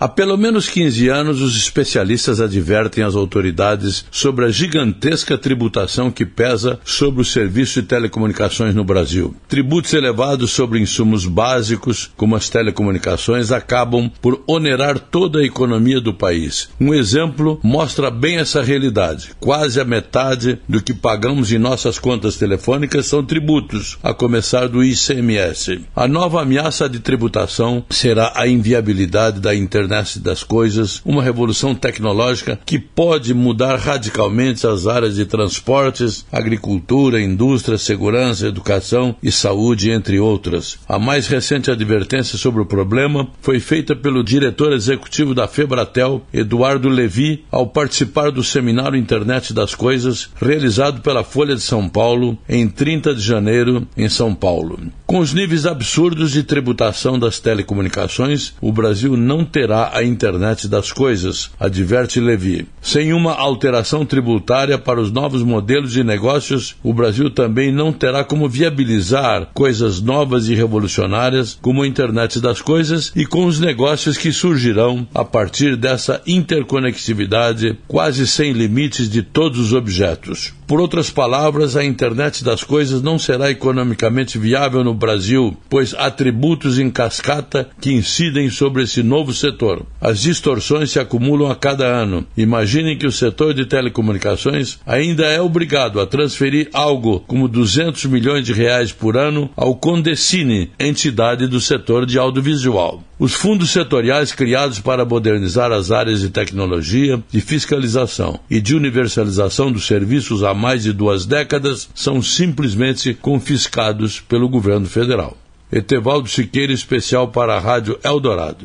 Há pelo menos 15 anos, os especialistas advertem as autoridades sobre a gigantesca tributação que pesa sobre o serviço de telecomunicações no Brasil. Tributos elevados sobre insumos básicos, como as telecomunicações, acabam por onerar toda a economia do país. Um exemplo mostra bem essa realidade. Quase a metade do que pagamos em nossas contas telefônicas são tributos, a começar do ICMS. A nova ameaça de tributação será a inviabilidade da internet internet das coisas, uma revolução tecnológica que pode mudar radicalmente as áreas de transportes, agricultura, indústria, segurança, educação e saúde, entre outras. A mais recente advertência sobre o problema foi feita pelo diretor executivo da Febratel, Eduardo Levi, ao participar do seminário Internet das Coisas, realizado pela Folha de São Paulo em 30 de janeiro, em São Paulo. Com os níveis absurdos de tributação das telecomunicações, o Brasil não terá a internet das coisas, adverte Levi. Sem uma alteração tributária para os novos modelos de negócios, o Brasil também não terá como viabilizar coisas novas e revolucionárias como a internet das coisas e com os negócios que surgirão a partir dessa interconectividade quase sem limites de todos os objetos. Por outras palavras, a internet das coisas não será economicamente viável no Brasil, pois há tributos em cascata que incidem sobre esse novo setor. As distorções se acumulam a cada ano. Imaginem que o setor de telecomunicações ainda é obrigado a transferir algo como 200 milhões de reais por ano ao Condecine, entidade do setor de audiovisual. Os fundos setoriais criados para modernizar as áreas de tecnologia, de fiscalização e de universalização dos serviços há mais de duas décadas são simplesmente confiscados pelo governo federal. Etevaldo Siqueira, especial para a Rádio Eldorado.